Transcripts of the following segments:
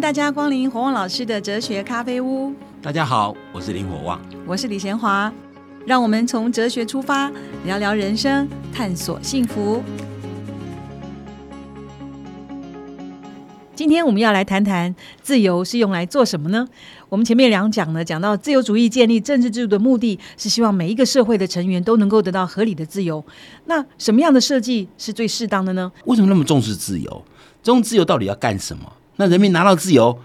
迎大家光临火旺老师的哲学咖啡屋。大家好，我是林火旺，我是李贤华。让我们从哲学出发，聊聊人生，探索幸福。今天我们要来谈谈自由是用来做什么呢？我们前面两讲呢，讲到自由主义建立政治制度的目的是希望每一个社会的成员都能够得到合理的自由。那什么样的设计是最适当的呢？为什么那么重视自由？这种自由到底要干什么？那人民拿到自由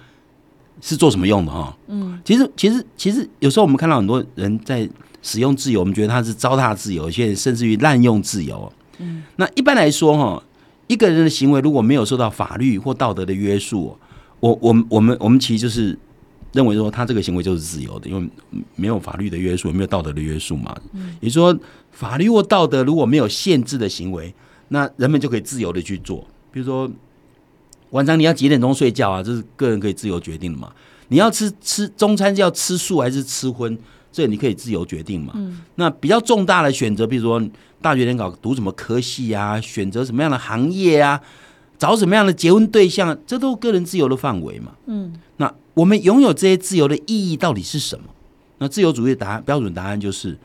是做什么用的？哈，嗯，其实其实其实有时候我们看到很多人在使用自由，我们觉得他是糟蹋自由，有些人甚至于滥用自由。嗯，那一般来说，哈。一个人的行为如果没有受到法律或道德的约束，我、我们、我们、我们其实就是认为说他这个行为就是自由的，因为没有法律的约束，没有道德的约束嘛。嗯也就是说，法律或道德如果没有限制的行为，那人们就可以自由的去做。比如说，晚上你要几点钟睡觉啊？这是个人可以自由决定的嘛。你要吃吃中餐，要吃素还是吃荤？这你可以自由决定嘛。那比较重大的选择，比如说。大学联考读什么科系啊？选择什么样的行业啊？找什么样的结婚对象？这都个人自由的范围嘛。嗯，那我们拥有这些自由的意义到底是什么？那自由主义的答案标准答案就是：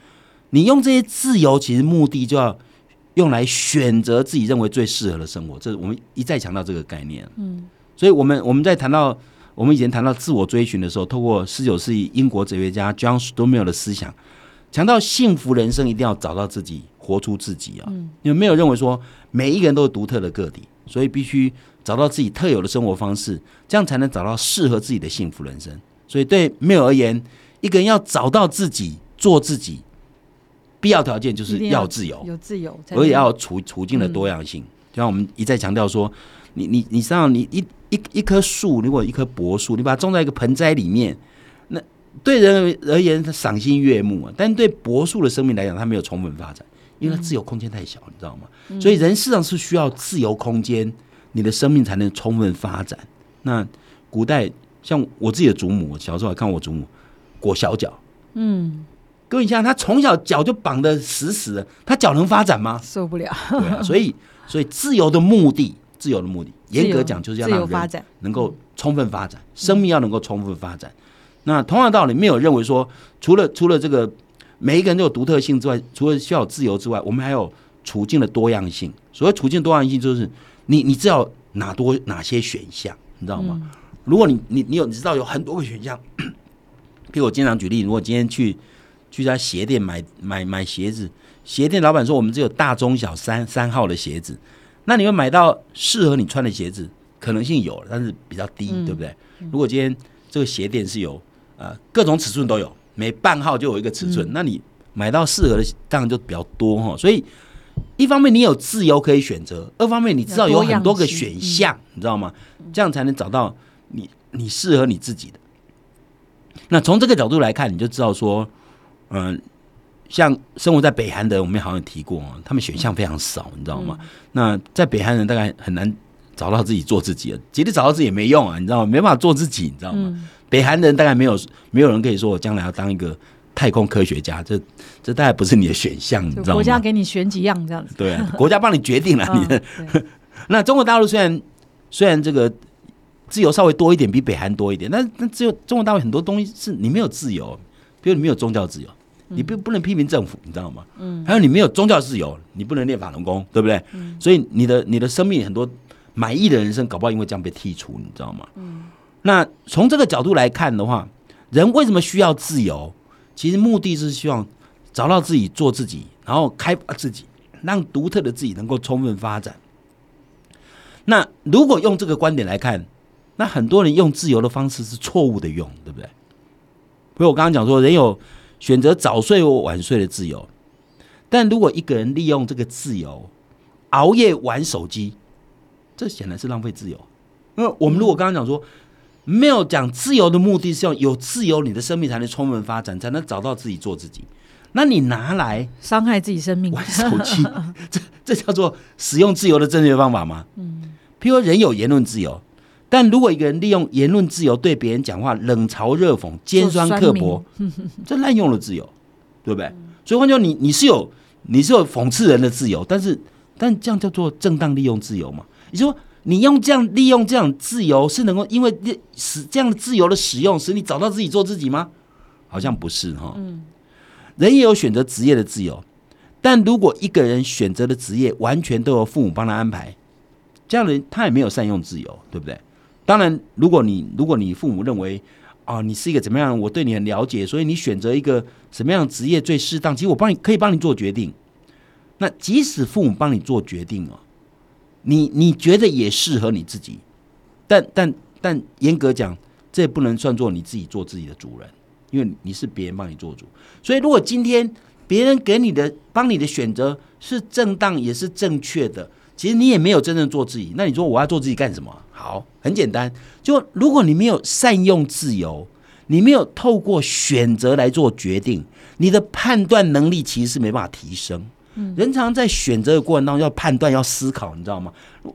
你用这些自由，其实目的就要用来选择自己认为最适合的生活。这是我们一再强调这个概念。嗯，所以我们我们在谈到我们以前谈到自我追寻的时候，透过十九世纪英国哲学家 John Stuart 的思想，强调幸福人生一定要找到自己。活出自己啊！因为没有认为说每一个人都是独特的个体，所以必须找到自己特有的生活方式，这样才能找到适合自己的幸福人生。所以对没有而言，一个人要找到自己、做自己，必要条件就是要自由，有自由，而且要处处境的多样性。就像我们一再强调说，你你你上你一一一棵树，如果一棵柏树，你把它种在一个盆栽里面，那对人而言它赏心悦目啊，但对柏树的生命来讲，它没有充分发展。因为它自由空间太小，你知道吗？所以人事实上是需要自由空间，你的生命才能充分发展。那古代像我自己的祖母，小时候还看我祖母裹小脚，嗯，各位你想，他从小脚就绑得死死的，他脚能发展吗？受不了。对啊，所以所以自由的目的，自由的目的，严格讲就是要让人能够充分发展，生命要能够充分发展。那同样道理，没有认为说，除了除了这个。每一个人都有独特性之外，除了需要自由之外，我们还有处境的多样性。所谓处境多样性，就是你你知道哪多哪些选项，你知道吗？如果你你你有你知道有很多个选项，比如我经常举例，如果今天去去家鞋店买买买鞋子，鞋店老板说我们只有大中小三三号的鞋子，那你会买到适合你穿的鞋子，可能性有，但是比较低，对不对？如果今天这个鞋店是有呃各种尺寸都有。每半号就有一个尺寸，那你买到适合的当然就比较多哈。所以一方面你有自由可以选择，二方面你知道有很多个选项，你知道吗？这样才能找到你你适合你自己的。那从这个角度来看，你就知道说，嗯，像生活在北韩的，我们好像提过，他们选项非常少，你知道吗？那在北韩人大概很难找到自己做自己的，即使找到自己也没用啊，你知道吗？没办法做自己，你知道吗？北韩人大概没有没有人可以说我将来要当一个太空科学家，这这大概不是你的选项，你知道吗？国家给你选几样这样子，对，国家帮你决定了 你的。那中国大陆虽然虽然这个自由稍微多一点，比北韩多一点，但但只有中国大陆很多东西是你没有自由，比如你没有宗教自由，你不不能批评政府，你知道吗？嗯，还有你没有宗教自由，你不能练法轮功，对不对？嗯，所以你的你的生命很多满意的人生，搞不好因为这样被剔除，你知道吗？嗯。那从这个角度来看的话，人为什么需要自由？其实目的是希望找到自己，做自己，然后开发自己，让独特的自己能够充分发展。那如果用这个观点来看，那很多人用自由的方式是错误的用，对不对？所以我刚刚讲说，人有选择早睡或晚睡的自由，但如果一个人利用这个自由熬夜玩手机，这显然是浪费自由。因为我们如果刚刚讲说。没有讲自由的目的是要有自由，你的生命才能充分发展，才能找到自己做自己。那你拿来伤害自己生命玩手机，这这叫做使用自由的正确方法吗？嗯。譬如人有言论自由，但如果一个人利用言论自由对别人讲话冷嘲热讽、尖酸刻薄，这滥用了自由，对不对？所以换句话说，你你是有你是有讽刺人的自由，但是但这样叫做正当利用自由吗？你说你用这样利用这样自由，是能够因为使这样的自由的使用，使你找到自己做自己吗？好像不是哈。嗯，人也有选择职业的自由，但如果一个人选择的职业完全都由父母帮他安排，这样的人他也没有善用自由，对不对？当然，如果你如果你父母认为啊，你是一个怎么样，我对你很了解，所以你选择一个什么样的职业最适当，其实我帮你可以帮你做决定。那即使父母帮你做决定哦，你你觉得也适合你自己，但但但严格讲，这不能算作你自己做自己的主人，因为你是别人帮你做主。所以如果今天别人给你的帮你的选择是正当也是正确的，其实你也没有真正做自己。那你说我要做自己干什么？好，很简单，就如果你没有善用自由，你没有透过选择来做决定，你的判断能力其实是没办法提升。嗯人常在选择的过程当中要判断、要思考，你知道吗？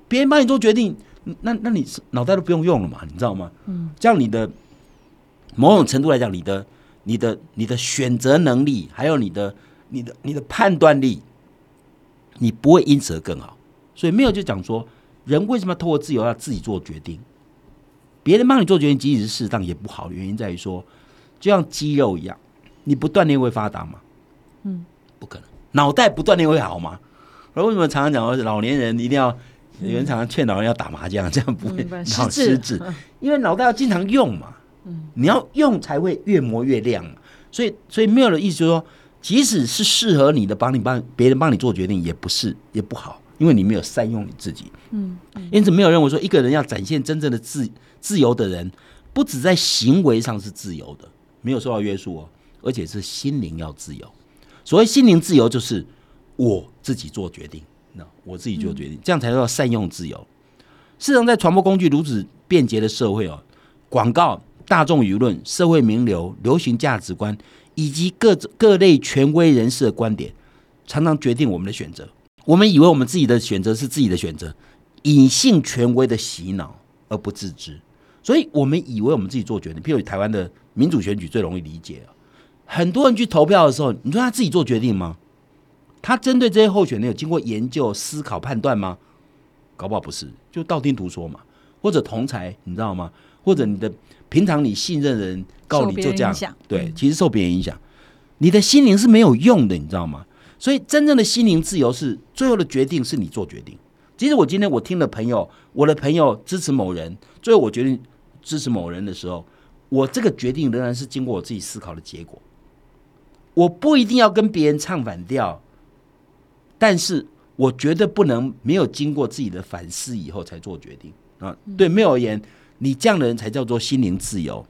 别人帮你做决定，那那你脑袋都不用用了嘛，你知道吗？嗯，这样你的某种程度来讲，你的、你的、你的选择能力，还有你的、你的、你的判断力，你不会因此而更好。所以没有就讲说，人为什么要透过自由要自己做决定？别人帮你做决定，即使是适当也不好。原因在于说，就像肌肉一样，你不锻炼会发达吗？嗯，不可能。脑袋不锻炼会好吗？而为什么常常讲说老年人一定要有人常常劝老人要打麻将，这样不会 脑失智？因为脑袋要经常用嘛，嗯，你要用才会越磨越亮嘛。所以，所以没有的意思就是说，即使是适合你的，帮你帮别人帮你做决定，也不是也不好，因为你没有善用你自己。嗯，因此没有认为说一个人要展现真正的自自由的人，不止在行为上是自由的，没有受到约束哦，而且是心灵要自由。所谓心灵自由，就是我自己做决定，那我自己做决定，这样才叫善用自由。事实上，在传播工具如此便捷的社会哦，广告、大众舆论、社会名流、流行价值观以及各各类权威人士的观点，常常决定我们的选择。我们以为我们自己的选择是自己的选择，隐性权威的洗脑而不自知，所以我们以为我们自己做决定。譬如台湾的民主选举最容易理解很多人去投票的时候，你说他自己做决定吗？他针对这些候选人有经过研究、思考、判断吗？搞不好不是，就道听途说嘛，或者同才，你知道吗？或者你的平常你信任的人告你就这样，对，其实受别人影响，你的心灵是没有用的，你知道吗？所以真正的心灵自由是最后的决定是你做决定。其实我今天我听了朋友，我的朋友支持某人，最后我决定支持某人的时候，我这个决定仍然是经过我自己思考的结果。我不一定要跟别人唱反调，但是我绝对不能没有经过自己的反思以后才做决定啊！对，没有而言，你这样的人才叫做心灵自由。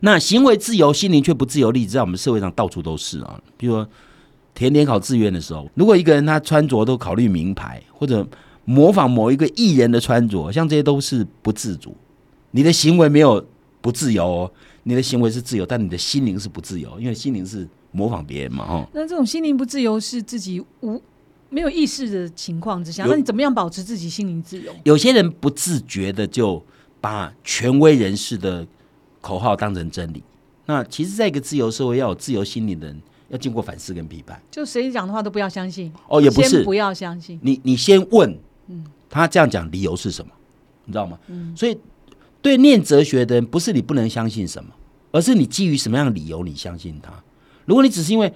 那行为自由，心灵却不自由，例子在我们社会上到处都是啊。比如说填联考志愿的时候，如果一个人他穿着都考虑名牌，或者模仿某一个艺人的穿着，像这些都是不自主。你的行为没有不自由哦。你的行为是自由，但你的心灵是不自由，因为心灵是模仿别人嘛，哈。那这种心灵不自由是自己无没有意识的情况之下，那你怎么样保持自己心灵自由？有些人不自觉的就把权威人士的口号当成真理。那其实，在一个自由社会，要有自由心灵的人，要经过反思跟批判。就谁讲的话都不要相信哦，也不是不要相信。你你先问，嗯，他这样讲理由是什么？你知道吗？嗯，所以。对念哲学的人，不是你不能相信什么，而是你基于什么样的理由你相信他。如果你只是因为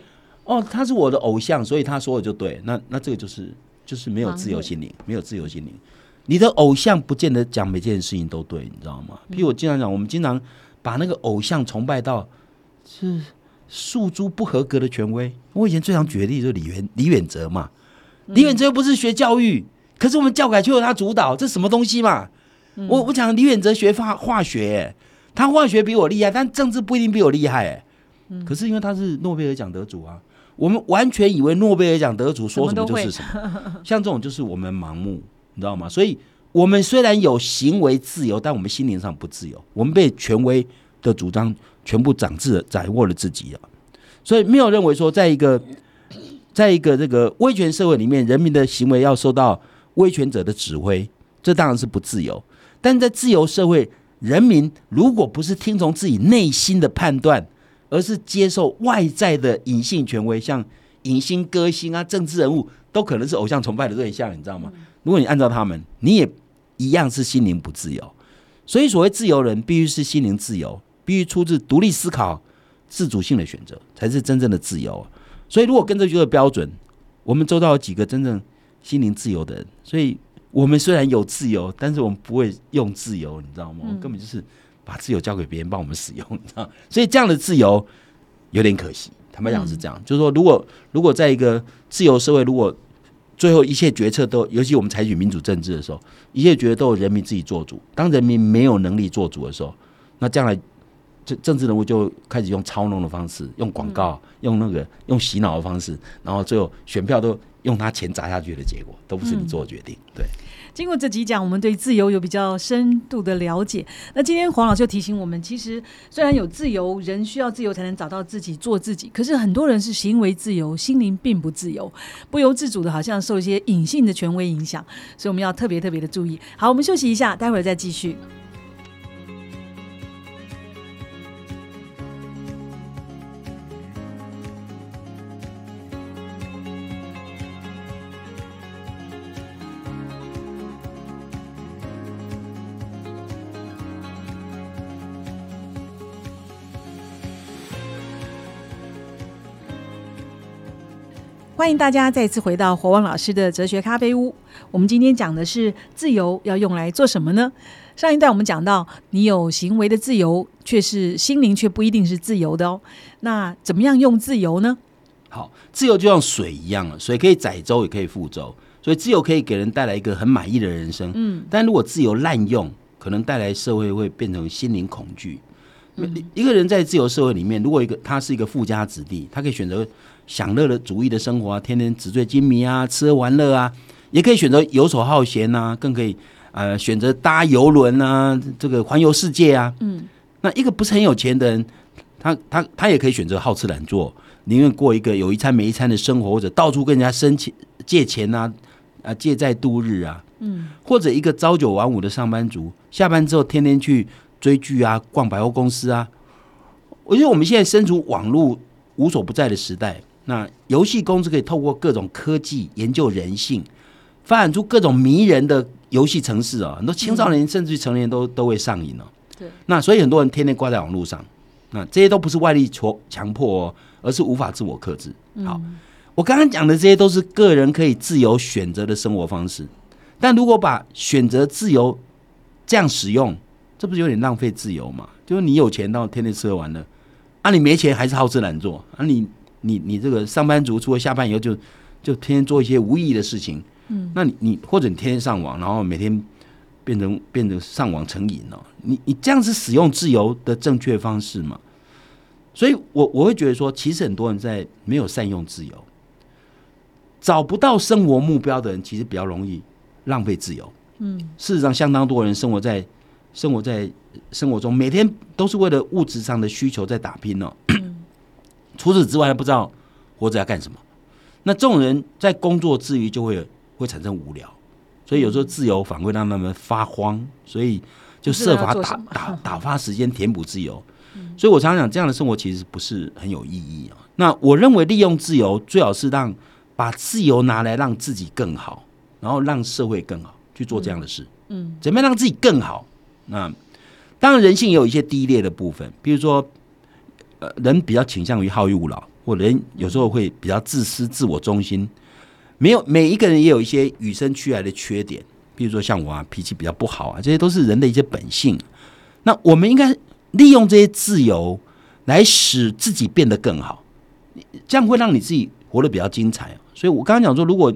哦他是我的偶像，所以他说的就对，那那这个就是就是没有自由心灵，没有自由心灵。你的偶像不见得讲每件事情都对，你知道吗？譬如我经常讲，我们经常把那个偶像崇拜到是诉诸不合格的权威。我以前最常举例就是李远李远哲嘛，李远哲又不是学教育，可是我们教改却由他主导，这什么东西嘛？我我讲李远哲学化化学，他化学比我厉害，但政治不一定比我厉害。哎，可是因为他是诺贝尔奖得主啊，我们完全以为诺贝尔奖得主说什么就是什么。像这种就是我们盲目，你知道吗？所以我们虽然有行为自由，但我们心灵上不自由。我们被权威的主张全部掌制、掌握了自己了。所以没有认为说，在一个在一个这个威权社会里面，人民的行为要受到威权者的指挥，这当然是不自由。但在自由社会，人民如果不是听从自己内心的判断，而是接受外在的隐性权威，像影星、歌星啊、政治人物，都可能是偶像崇拜的对象，你知道吗？如果你按照他们，你也一样是心灵不自由。所以，所谓自由人，必须是心灵自由，必须出自独立思考、自主性的选择，才是真正的自由。所以，如果跟着这个标准，我们周遭有几个真正心灵自由的人。所以我们虽然有自由，但是我们不会用自由，你知道吗？根本就是把自由交给别人帮我们使用，你知道？所以这样的自由有点可惜。坦白讲是这样，就是说，如果如果在一个自由社会，如果最后一切决策都，尤其我们采取民主政治的时候，一切决策都由人民自己做主。当人民没有能力做主的时候，那将来政政治人物就开始用操弄的方式，用广告，用那个用洗脑的方式，然后最后选票都用他钱砸下去的结果，都不是你做的决定。对。经过这几讲，我们对自由有比较深度的了解。那今天黄老师就提醒我们，其实虽然有自由，人需要自由才能找到自己、做自己。可是很多人是行为自由，心灵并不自由，不由自主的，好像受一些隐性的权威影响。所以我们要特别特别的注意。好，我们休息一下，待会儿再继续。欢迎大家再次回到火旺老师的哲学咖啡屋。我们今天讲的是自由要用来做什么呢？上一段我们讲到，你有行为的自由，却是心灵却不一定是自由的哦。那怎么样用自由呢？好，自由就像水一样了，水可以载舟，也可以覆舟，所以自由可以给人带来一个很满意的人生。嗯，但如果自由滥用，可能带来社会会变成心灵恐惧。一个人在自由社会里面，如果一个他是一个富家子弟，他可以选择。享乐的主义的生活啊，天天纸醉金迷啊，吃喝玩乐啊，也可以选择游手好闲呐，更可以呃选择搭游轮啊，这个环游世界啊。嗯，那一个不是很有钱的人，他他他也可以选择好吃懒做，宁愿过一个有一餐没一餐的生活，或者到处跟人家申请借钱啊，啊借债度日啊。嗯，或者一个朝九晚五的上班族，下班之后天天去追剧啊，逛百货公司啊。我觉得我们现在身处网络无所不在的时代。那游戏公司可以透过各种科技研究人性，发展出各种迷人的游戏城市啊，很多青少年甚至于成年人都都会上瘾哦。对，那所以很多人天天挂在网络上，那这些都不是外力强强迫哦，而是无法自我克制。好，我刚刚讲的这些都是个人可以自由选择的生活方式，但如果把选择自由这样使用，这不是有点浪费自由吗？就是你有钱到天天吃喝玩乐，啊，你没钱还是好吃懒做啊，你。你你这个上班族，除了下班以后就就天天做一些无意义的事情，嗯，那你你或者你天天上网，然后每天变成变成上网成瘾了，你你这样子使用自由的正确方式嘛？所以我我会觉得说，其实很多人在没有善用自由，找不到生活目标的人，其实比较容易浪费自由。嗯，事实上，相当多人生活在生活在生活中，每天都是为了物质上的需求在打拼呢。除此之外，不知道活着要干什么。那这种人在工作之余就会会产生无聊，所以有时候自由反而让他们发慌，所以就设法打打打发时间，填补自由。所以我常常讲，这样的生活其实不是很有意义啊。那我认为利用自由，最好是让把自由拿来让自己更好，然后让社会更好去做这样的事。嗯，怎么样让自己更好？那当然人性也有一些低劣的部分，比如说。呃，人比较倾向于好逸恶劳，或人有时候会比较自私、自我中心。没有每一个人也有一些与生俱来的缺点，比如说像我啊，脾气比较不好啊，这些都是人的一些本性。那我们应该利用这些自由来使自己变得更好，这样会让你自己活得比较精彩。所以我刚刚讲说，如果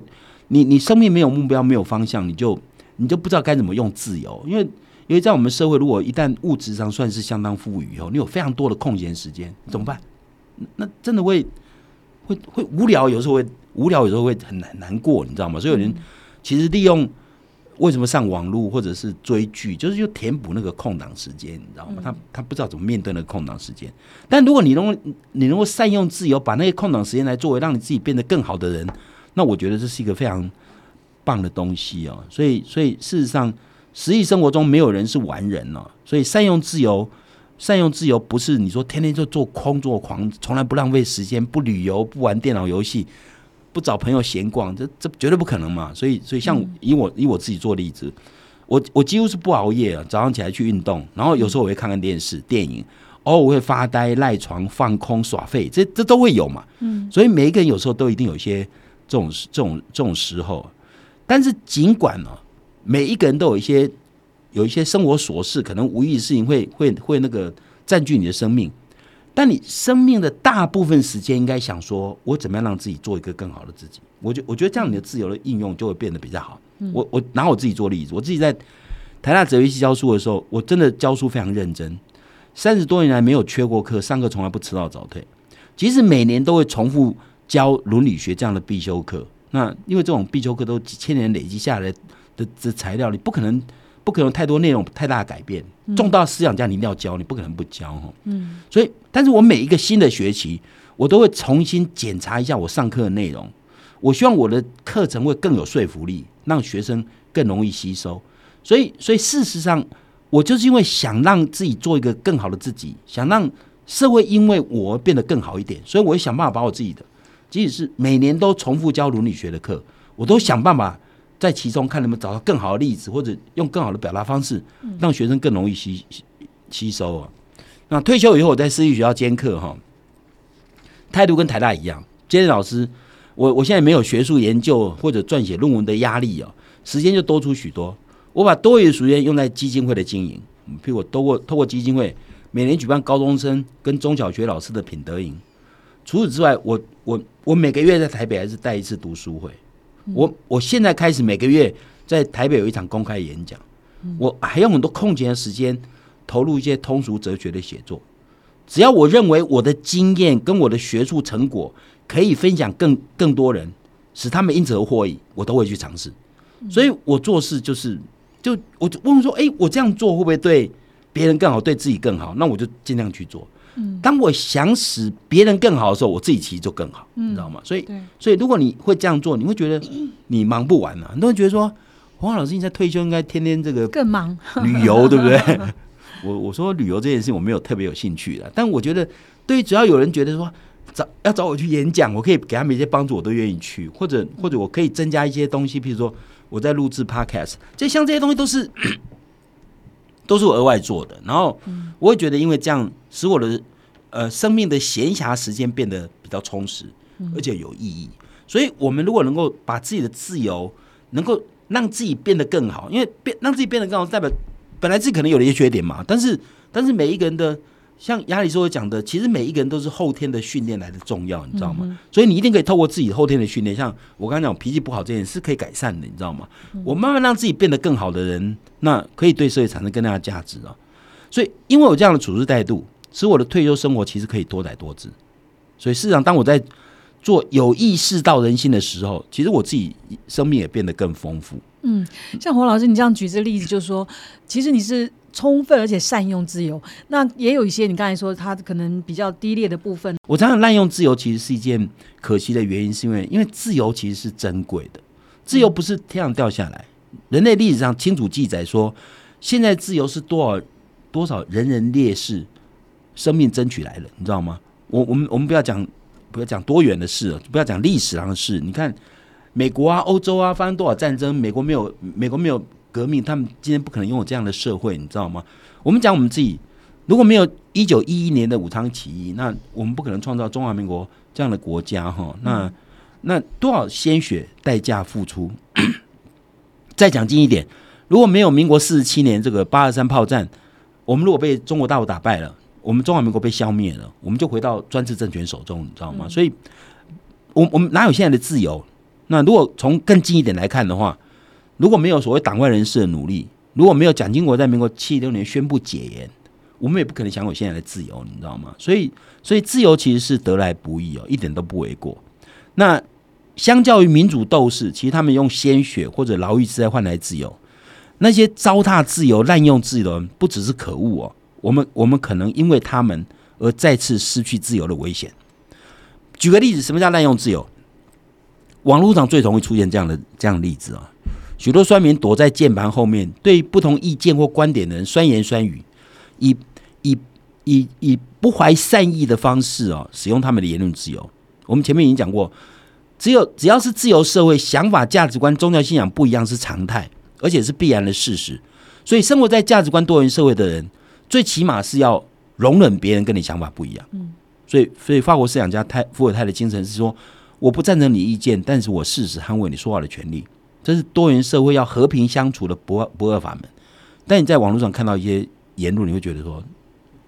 你你生命没有目标、没有方向，你就你就不知道该怎么用自由，因为。因为在我们社会，如果一旦物质上算是相当富裕以后，你有非常多的空闲时间，怎么办？那真的会会会无聊，有时候会无聊，有时候会很难难过，你知道吗？所以有人其实利用为什么上网络或者是追剧，就是就填补那个空档时间，你知道吗？他他不知道怎么面对那个空档时间。但如果你能你能够善用自由，把那些空档时间来作为让你自己变得更好的人，那我觉得这是一个非常棒的东西哦。所以所以事实上。实际生活中没有人是完人了，所以善用自由，善用自由不是你说天天就做空做狂，从来不浪费时间，不旅游，不玩电脑游戏，不找朋友闲逛，这这绝对不可能嘛。所以，所以像以我以我自己做例子，我我几乎是不熬夜啊，早上起来去运动，然后有时候我会看看电视、电影，偶尔我会发呆、赖床、放空、耍废，这这都会有嘛。嗯，所以每一个人有时候都一定有一些这种这种这种时候，但是尽管呢，每一个人都有一些有一些生活琐事，可能无意的事情会会会那个占据你的生命。但你生命的大部分时间应该想说，我怎么样让自己做一个更好的自己？我觉我觉得这样你的自由的应用就会变得比较好。我我拿我自己做例子，我自己在台大哲学系教书的时候，我真的教书非常认真，三十多年来没有缺过课，上课从来不迟到早退，即使每年都会重复教伦理学这样的必修课。那因为这种必修课都几千年累积下来的的材料，你不可能。不可能太多内容太大的改变，重大思想家你一定要教，你不可能不教哈。嗯，所以，但是我每一个新的学期，我都会重新检查一下我上课的内容。我希望我的课程会更有说服力，让学生更容易吸收。所以，所以事实上，我就是因为想让自己做一个更好的自己，想让社会因为我变得更好一点，所以我会想办法把我自己的，即使是每年都重复教伦理学的课，我都想办法。在其中看能不能找到更好的例子，或者用更好的表达方式，让学生更容易吸吸收啊。那退休以后，我在私立学校兼课哈，态度跟台大一样。兼任老师，我我现在没有学术研究或者撰写论文的压力啊，时间就多出许多。我把多余的时间用在基金会的经营，譬如我透过透过基金会每年举办高中生跟中小学老师的品德营。除此之外，我我我每个月在台北还是带一次读书会。我我现在开始每个月在台北有一场公开演讲，我还有很多空闲的时间投入一些通俗哲学的写作。只要我认为我的经验跟我的学术成果可以分享更更多人，使他们因此而获益，我都会去尝试。所以我做事就是就我问说，哎，我这样做会不会对别人更好，对自己更好？那我就尽量去做。当我想使别人更好的时候，我自己其实就更好，你知道吗？所以，所以如果你会这样做，你会觉得你忙不完啊。很多人觉得说，黄老师你在退休应该天天这个更忙旅游，对不对？我 我说旅游这件事情我没有特别有兴趣的，但我觉得对于只要有人觉得说找要找我去演讲，我可以给他们一些帮助，我都愿意去，或者或者我可以增加一些东西，譬如说我在录制 podcast，这像这些东西都是。都是我额外做的，然后我会觉得，因为这样使我的呃生命的闲暇时间变得比较充实，而且有意义。所以，我们如果能够把自己的自由能够让自己变得更好，因为变让自己变得更好，代表本来自己可能有了一些缺点嘛。但是，但是每一个人的。像亚里士多讲的，其实每一个人都是后天的训练来的重要，你知道吗？所以你一定可以透过自己后天的训练，像我刚才讲脾气不好这件事是可以改善的，你知道吗？我慢慢让自己变得更好的人，那可以对社会产生更大的价值啊。所以，因为我这样的处事态度，使我的退休生活其实可以多才多姿。所以，事实上，当我在做有意识到人心的时候，其实我自己生命也变得更丰富。嗯，像黄老师，你这样举这例子，就是说，其实你是。充分而且善用自由，那也有一些你刚才说他可能比较低劣的部分。我常常滥用自由，其实是一件可惜的原因，是因为因为自由其实是珍贵的，自由不是天上掉下来。人类历史上清楚记载说，现在自由是多少多少人人烈士生命争取来的，你知道吗？我我们我们不要讲不要讲多远的事，不要讲历史上的事。你看美国啊、欧洲啊发生多少战争，美国没有美国没有。革命，他们今天不可能拥有这样的社会，你知道吗？我们讲我们自己，如果没有一九一一年的武昌起义，那我们不可能创造中华民国这样的国家，哈。那那多少鲜血代价付出？再讲近一点，如果没有民国四十七年这个八二三炮战，我们如果被中国大陆打败了，我们中华民国被消灭了，我们就回到专制政权手中，你知道吗？所以，我我们哪有现在的自由？那如果从更近一点来看的话。如果没有所谓党外人士的努力，如果没有蒋经国在民国七六年宣布解严，我们也不可能享有现在的自由，你知道吗？所以，所以自由其实是得来不易哦，一点都不为过。那相较于民主斗士，其实他们用鲜血或者牢狱之灾换来自由，那些糟蹋自由、滥用自由的人，不只是可恶哦，我们我们可能因为他们而再次失去自由的危险。举个例子，什么叫滥用自由？网络上最容易出现这样的这样的例子啊。许多酸民躲在键盘后面，对不同意见或观点的人酸言酸语，以以以以不怀善意的方式哦，使用他们的言论自由。我们前面已经讲过，只有只要是自由社会，想法、价值观、宗教信仰不一样是常态，而且是必然的事实。所以，生活在价值观多元社会的人，最起码是要容忍别人跟你想法不一样。嗯，所以，所以法国思想家泰伏尔泰的精神是说，我不赞成你意见，但是我誓死捍卫你说话的权利。这是多元社会要和平相处的不二不二法门。但你在网络上看到一些言论，你会觉得说，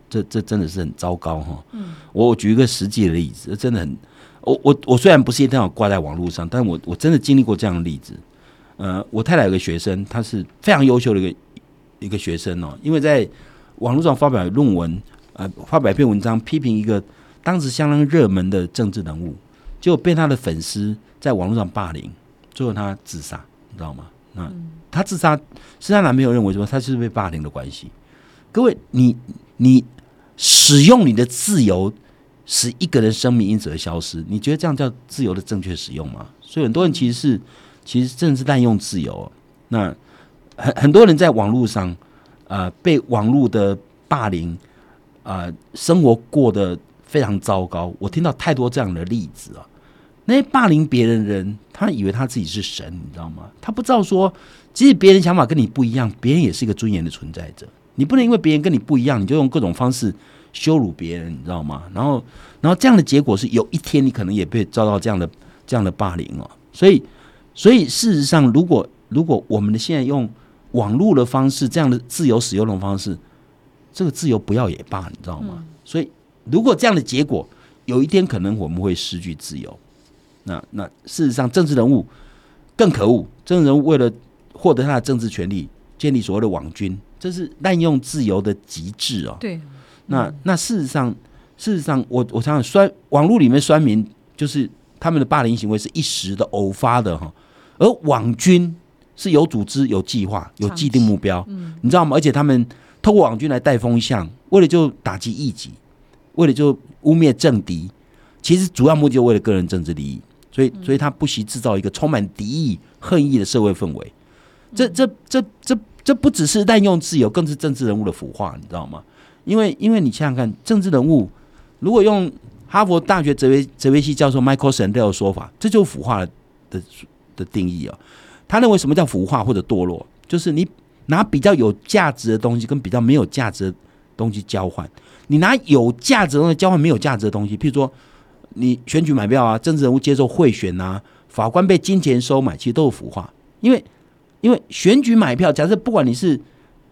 这这真的是很糟糕哈。嗯，我举一个实际的例子，真的很。我我我虽然不是一定要挂在网络上，但我我真的经历过这样的例子。呃，我太太有个学生，他是非常优秀的一个一个学生哦，因为在网络上发表论文，呃，发表一篇文章批评一个当时相当热门的政治人物，就被他的粉丝在网络上霸凌，最后他自杀，你知道吗？那他自杀是他男朋友认为说他就是被霸凌的关系。各位，你你使用你的自由。使一个人生命因此而消失，你觉得这样叫自由的正确使用吗？所以很多人其实是，其实真的是滥用自由。那很很多人在网络上，呃，被网络的霸凌，啊，生活过得非常糟糕。我听到太多这样的例子啊。那些霸凌别人的人，他以为他自己是神，你知道吗？他不知道说，即使别人想法跟你不一样，别人也是一个尊严的存在者。你不能因为别人跟你不一样，你就用各种方式。羞辱别人，你知道吗？然后，然后这样的结果是有一天你可能也被遭到这样的这样的霸凌哦。所以，所以事实上，如果如果我们的现在用网络的方式，这样的自由使用的方式，这个自由不要也罢，你知道吗？所以，如果这样的结果有一天可能我们会失去自由，那那事实上，政治人物更可恶。政治人物为了获得他的政治权利，建立所谓的网军，这是滥用自由的极致哦。对。那那事实上，事实上，我我想想酸网络里面酸民，就是他们的霸凌行为是一时的偶发的哈，而网军是有组织、有计划、有既定目标，嗯，你知道吗？而且他们通过网军来带风向，为了就打击异己，为了就污蔑政敌，其实主要目的就为了个人政治利益，所以所以他不惜制造一个充满敌意、恨意的社会氛围，这这这这这不只是滥用自由，更是政治人物的腐化，你知道吗？因为，因为你想想看，政治人物如果用哈佛大学哲学哲学系教授 Michael Sandel 的说法，这就是腐化的的定义啊。他认为什么叫腐化或者堕落，就是你拿比较有价值的东西跟比较没有价值的东西交换。你拿有价值的东西交换没有价值的东西，譬如说你选举买票啊，政治人物接受贿选啊，法官被金钱收买，其实都是腐化。因为，因为选举买票，假设不管你是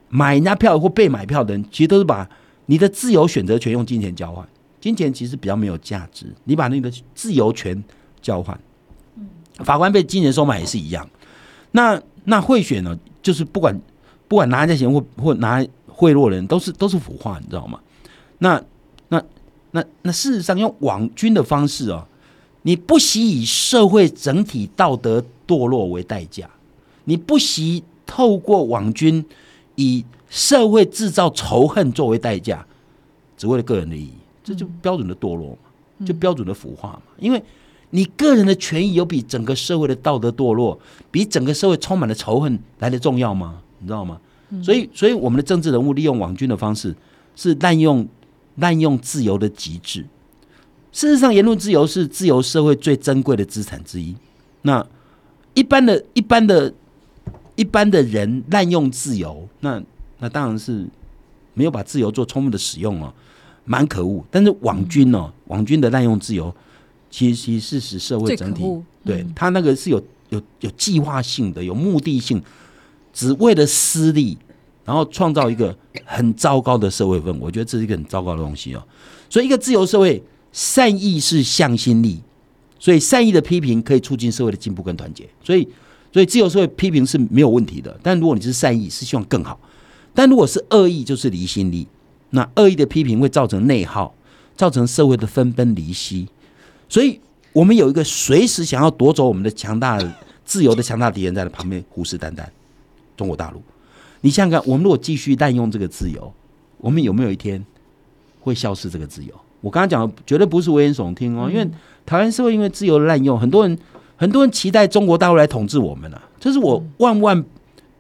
买人家票或被买票的人，其实都是把你的自由选择权用金钱交换，金钱其实比较没有价值。你把你的自由权交换，法官被金钱收买也是一样。那那贿选呢？就是不管不管拿人家钱或或拿贿赂人，都是都是腐化，你知道吗？那那那那事实上，用网军的方式哦，你不惜以社会整体道德堕落为代价，你不惜透过网军以。社会制造仇恨作为代价，只为了个人的利益，这就标准的堕落嘛，就标准的腐化嘛。因为你个人的权益有比整个社会的道德堕落，比整个社会充满了仇恨来的重要吗？你知道吗？所以，所以我们的政治人物利用网军的方式，是滥用滥用自由的极致。事实上，言论自由是自由社会最珍贵的资产之一。那一般的、一般的、一般的人滥用自由，那。那当然是没有把自由做充分的使用哦，蛮可恶。但是网军哦，网军的滥用自由，其实其实是使社会整体对他那个是有有有计划性的、有目的性，只为了私利，然后创造一个很糟糕的社会氛围。我觉得这是一个很糟糕的东西哦。所以，一个自由社会，善意是向心力，所以善意的批评可以促进社会的进步跟团结。所以，所以自由社会批评是没有问题的。但如果你是善意，是希望更好。但如果是恶意，就是离心力。那恶意的批评会造成内耗，造成社会的分崩离析。所以，我们有一个随时想要夺走我们的强大、自由的强大敌人在旁边虎视眈眈。中国大陆，你想想看，我们如果继续滥用这个自由，我们有没有一天会消失这个自由？我刚刚讲的绝对不是危言耸听哦，因为台湾社会因为自由滥用，很多人很多人期待中国大陆来统治我们了，这是我万万。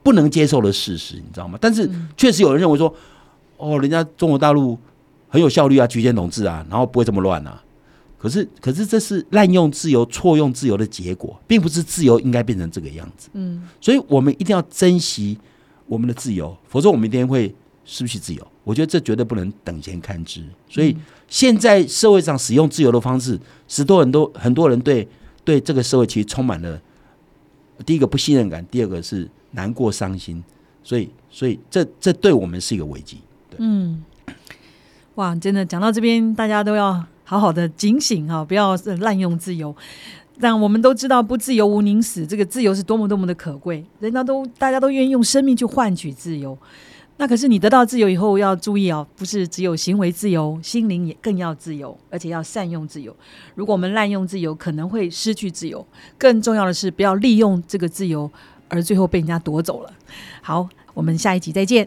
不能接受的事实，你知道吗？但是确实有人认为说，哦，人家中国大陆很有效率啊，局限统治啊，然后不会这么乱啊。可是，可是这是滥用自由、错用自由的结果，并不是自由应该变成这个样子。嗯，所以我们一定要珍惜我们的自由，否则我们一定会失去自由。我觉得这绝对不能等闲看之。所以现在社会上使用自由的方式，使多人都很多人对对这个社会其实充满了第一个不信任感，第二个是难过、伤心。所以，所以这这对我们是一个危机。嗯，哇，真的讲到这边，大家都要好好的警醒哈，不要滥用自由。但我们都知道，不自由无宁死，这个自由是多么多么的可贵，人家都大家都愿意用生命去换取自由。那可是你得到自由以后要注意哦，不是只有行为自由，心灵也更要自由，而且要善用自由。如果我们滥用自由，可能会失去自由。更重要的是，不要利用这个自由，而最后被人家夺走了。好，我们下一集再见。